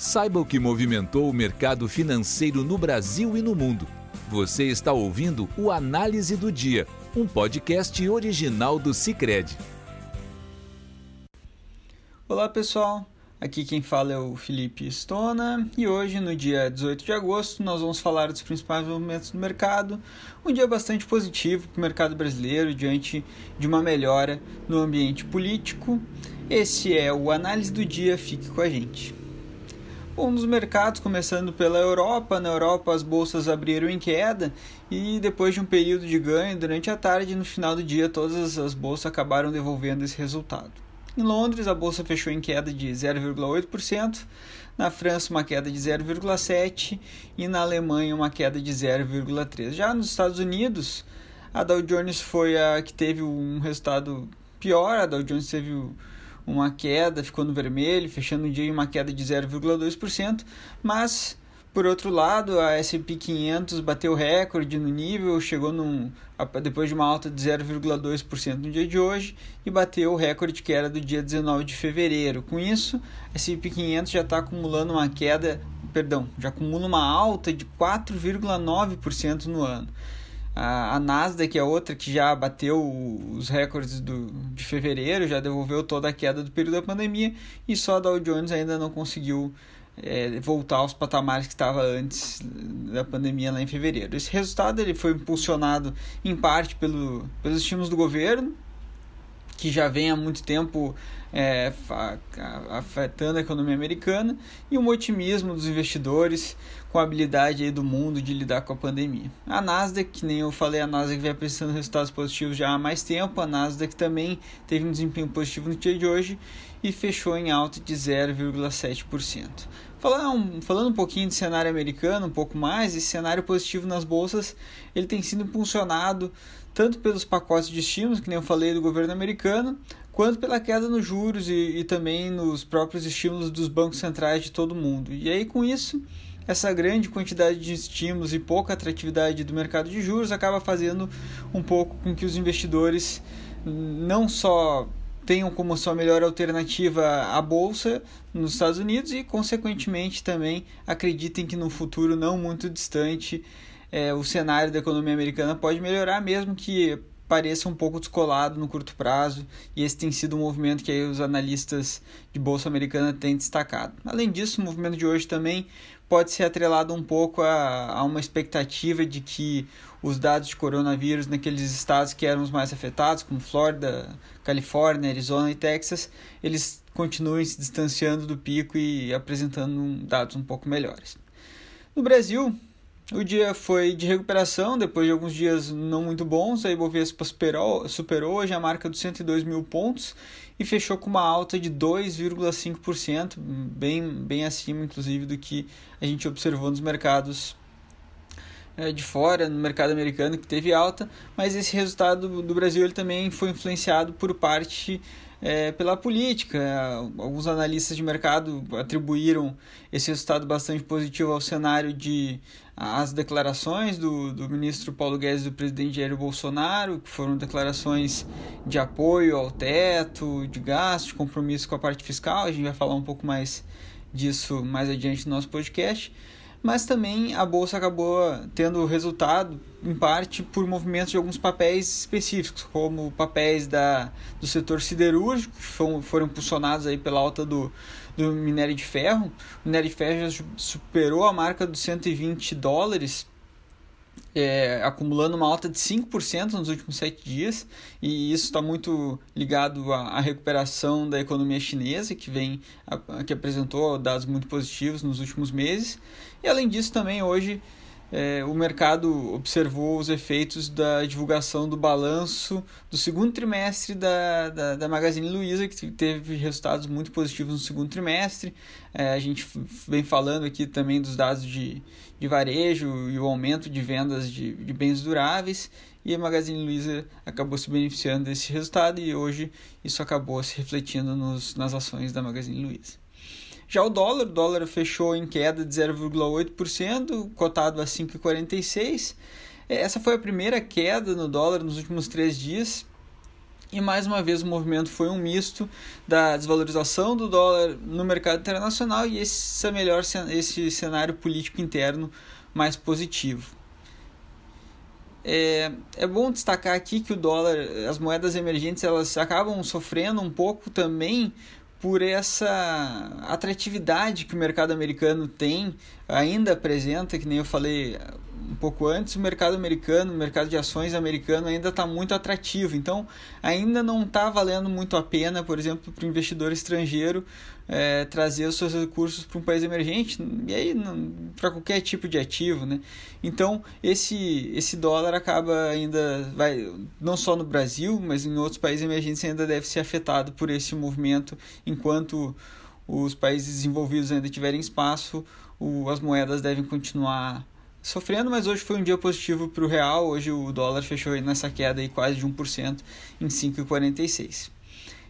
Saiba o que movimentou o mercado financeiro no Brasil e no mundo. Você está ouvindo o Análise do Dia, um podcast original do Cicred. Olá pessoal, aqui quem fala é o Felipe Stona e hoje, no dia 18 de agosto, nós vamos falar dos principais movimentos do mercado. Um dia bastante positivo para o mercado brasileiro diante de uma melhora no ambiente político. Esse é o Análise do Dia, fique com a gente. Bom, nos mercados, começando pela Europa, na Europa as bolsas abriram em queda e depois de um período de ganho durante a tarde, no final do dia, todas as bolsas acabaram devolvendo esse resultado. Em Londres, a bolsa fechou em queda de 0,8%, na França, uma queda de 0,7% e na Alemanha, uma queda de 0,3%. Já nos Estados Unidos, a Dow Jones foi a que teve um resultado pior, a Dow Jones teve uma queda, ficou no vermelho, fechando o dia em uma queda de 0,2%, mas por outro lado, a S&P 500 bateu recorde no nível, chegou num, depois de uma alta de 0,2% no dia de hoje e bateu o recorde que era do dia 19 de fevereiro. Com isso, a S&P 500 já está acumulando uma queda, perdão, já acumula uma alta de 4,9% no ano. A, a Nasdaq é outra que já bateu os recordes do, de fevereiro, já devolveu toda a queda do período da pandemia e só a Dow Jones ainda não conseguiu é, voltar aos patamares que estava antes da pandemia lá em fevereiro. Esse resultado ele foi impulsionado em parte pelo, pelos estímulos do governo, que já vem há muito tempo é, afetando a economia americana, e um otimismo dos investidores com a habilidade do mundo de lidar com a pandemia. A Nasdaq, que nem eu falei, a Nasdaq vem apresentando resultados positivos já há mais tempo, a Nasdaq também teve um desempenho positivo no dia de hoje e fechou em alta de 0,7%. Falando, falando um pouquinho de cenário americano, um pouco mais, esse cenário positivo nas bolsas ele tem sido impulsionado tanto pelos pacotes de estímulos, que nem eu falei, do governo americano, quanto pela queda nos juros e, e também nos próprios estímulos dos bancos centrais de todo o mundo. E aí, com isso, essa grande quantidade de estímulos e pouca atratividade do mercado de juros acaba fazendo um pouco com que os investidores não só tenham como sua melhor alternativa a bolsa nos Estados Unidos e, consequentemente, também acreditem que no futuro não muito distante é, o cenário da economia americana pode melhorar, mesmo que pareça um pouco descolado no curto prazo, e esse tem sido um movimento que os analistas de bolsa americana têm destacado. Além disso, o movimento de hoje também pode ser atrelado um pouco a, a uma expectativa de que os dados de coronavírus naqueles estados que eram os mais afetados, como Flórida, Califórnia, Arizona e Texas, eles continuem se distanciando do pico e apresentando dados um pouco melhores. No Brasil, o dia foi de recuperação, depois de alguns dias não muito bons, a Ibovespa superou, superou hoje a marca dos 102 mil pontos e fechou com uma alta de 2,5%, bem, bem acima, inclusive, do que a gente observou nos mercados de fora, no mercado americano, que teve alta, mas esse resultado do Brasil ele também foi influenciado por parte é, pela política. Alguns analistas de mercado atribuíram esse resultado bastante positivo ao cenário de as declarações do, do ministro Paulo Guedes e do presidente Jair Bolsonaro, que foram declarações de apoio ao teto, de gasto, de compromisso com a parte fiscal. A gente vai falar um pouco mais disso mais adiante no nosso podcast mas também a bolsa acabou tendo resultado em parte por movimentos de alguns papéis específicos, como papéis da, do setor siderúrgico, que foram, foram impulsionados aí pela alta do, do minério de ferro. O minério de ferro já superou a marca dos 120 dólares é, acumulando uma alta de 5% nos últimos sete dias, e isso está muito ligado à, à, recuperação da economia chinesa, que vem a, que apresentou dados muito positivos nos últimos meses. E além disso, também hoje é, o mercado observou os efeitos da divulgação do balanço do segundo trimestre da, da, da Magazine Luiza, que teve resultados muito positivos no segundo trimestre. É, a gente vem falando aqui também dos dados de, de varejo e o aumento de vendas de, de bens duráveis, e a Magazine Luiza acabou se beneficiando desse resultado e hoje isso acabou se refletindo nos, nas ações da Magazine Luiza. Já o dólar, o dólar fechou em queda de 0,8%, cotado a 5,46. Essa foi a primeira queda no dólar nos últimos três dias. E mais uma vez o movimento foi um misto da desvalorização do dólar no mercado internacional e esse melhor esse cenário político interno mais positivo. É, é bom destacar aqui que o dólar, as moedas emergentes, elas acabam sofrendo um pouco também por essa atratividade que o mercado americano tem, ainda apresenta, que nem eu falei pouco antes, o mercado americano, o mercado de ações americano ainda está muito atrativo. Então, ainda não está valendo muito a pena, por exemplo, para o investidor estrangeiro é, trazer os seus recursos para um país emergente, e aí para qualquer tipo de ativo. Né? Então, esse, esse dólar acaba ainda, vai, não só no Brasil, mas em outros países emergentes ainda deve ser afetado por esse movimento, enquanto os países desenvolvidos ainda tiverem espaço, o, as moedas devem continuar sofrendo, mas hoje foi um dia positivo para o real. Hoje o dólar fechou nessa queda aí quase de 1% em 5,46.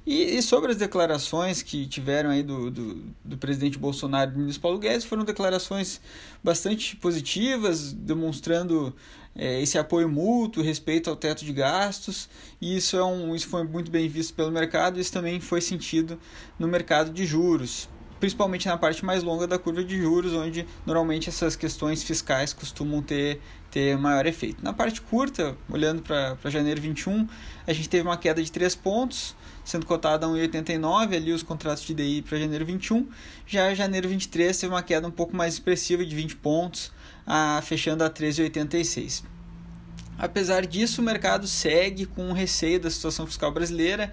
E, e sobre as declarações que tiveram aí do, do, do presidente Bolsonaro e do ministro Paulo Guedes, foram declarações bastante positivas, demonstrando é, esse apoio mútuo, respeito ao teto de gastos, e isso, é um, isso foi muito bem visto pelo mercado, isso também foi sentido no mercado de juros principalmente na parte mais longa da curva de juros, onde normalmente essas questões fiscais costumam ter, ter maior efeito. Na parte curta, olhando para janeiro 21, a gente teve uma queda de 3 pontos, sendo cotada a 1,89 ali os contratos de DI para janeiro 21. Já janeiro 23 teve uma queda um pouco mais expressiva de 20 pontos, a, fechando a 13,86. Apesar disso, o mercado segue com receio da situação fiscal brasileira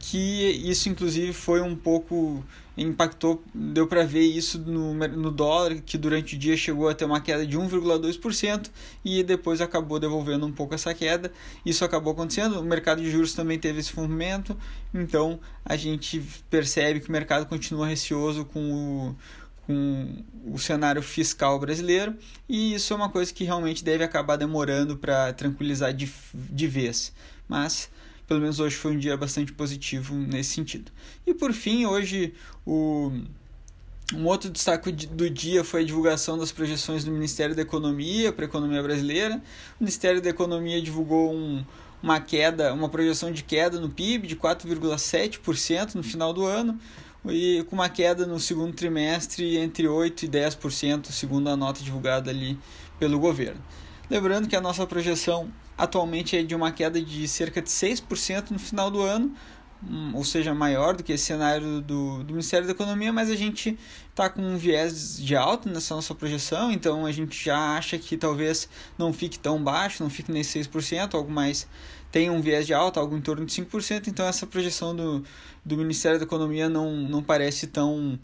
que isso inclusive foi um pouco impactou, deu para ver isso no, no dólar, que durante o dia chegou a ter uma queda de 1,2% e depois acabou devolvendo um pouco essa queda. Isso acabou acontecendo, o mercado de juros também teve esse movimento, então a gente percebe que o mercado continua receoso com o, com o cenário fiscal brasileiro e isso é uma coisa que realmente deve acabar demorando para tranquilizar de, de vez. Mas pelo menos hoje foi um dia bastante positivo nesse sentido. E por fim, hoje o um outro destaque do dia foi a divulgação das projeções do Ministério da Economia para a economia brasileira. O Ministério da Economia divulgou um, uma queda, uma projeção de queda no PIB de 4,7% no final do ano e com uma queda no segundo trimestre entre 8 e 10%, segundo a nota divulgada ali pelo governo. Lembrando que a nossa projeção atualmente é de uma queda de cerca de 6% no final do ano, hum, ou seja, maior do que esse cenário do, do Ministério da Economia, mas a gente está com um viés de alta nessa nossa projeção, então a gente já acha que talvez não fique tão baixo, não fique nesse 6%, algo mais tem um viés de alta, algo em torno de 5%, então essa projeção do, do Ministério da Economia não, não parece tão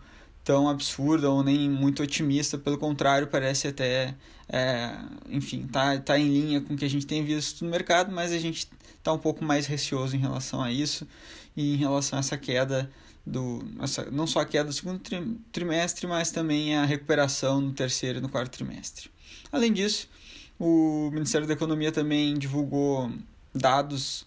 tão absurda ou nem muito otimista, pelo contrário, parece até, é, enfim, tá, tá em linha com o que a gente tem visto no mercado, mas a gente está um pouco mais receoso em relação a isso e em relação a essa queda do essa, não só a queda do segundo trimestre, mas também a recuperação no terceiro e no quarto trimestre. Além disso, o Ministério da Economia também divulgou dados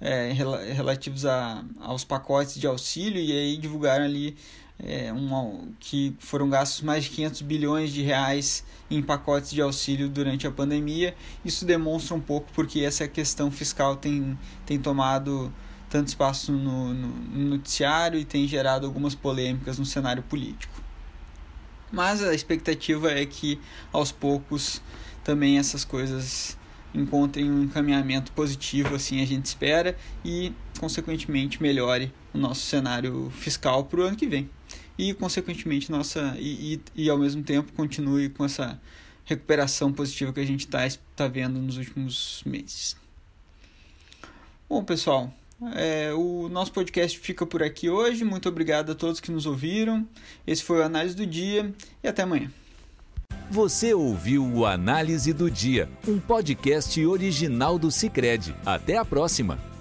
é, relativos a, aos pacotes de auxílio e aí divulgaram ali é, um, que foram gastos mais de 500 bilhões de reais em pacotes de auxílio durante a pandemia. Isso demonstra um pouco porque essa questão fiscal tem, tem tomado tanto espaço no, no, no noticiário e tem gerado algumas polêmicas no cenário político. Mas a expectativa é que aos poucos também essas coisas encontrem um encaminhamento positivo, assim a gente espera, e consequentemente melhore o nosso cenário fiscal para o ano que vem e consequentemente nossa e, e, e, ao mesmo tempo continue com essa recuperação positiva que a gente está tá vendo nos últimos meses. Bom pessoal, é, o nosso podcast fica por aqui hoje. Muito obrigado a todos que nos ouviram. Esse foi o Análise do Dia e até amanhã. Você ouviu o Análise do Dia, um podcast original do Cicred. Até a próxima!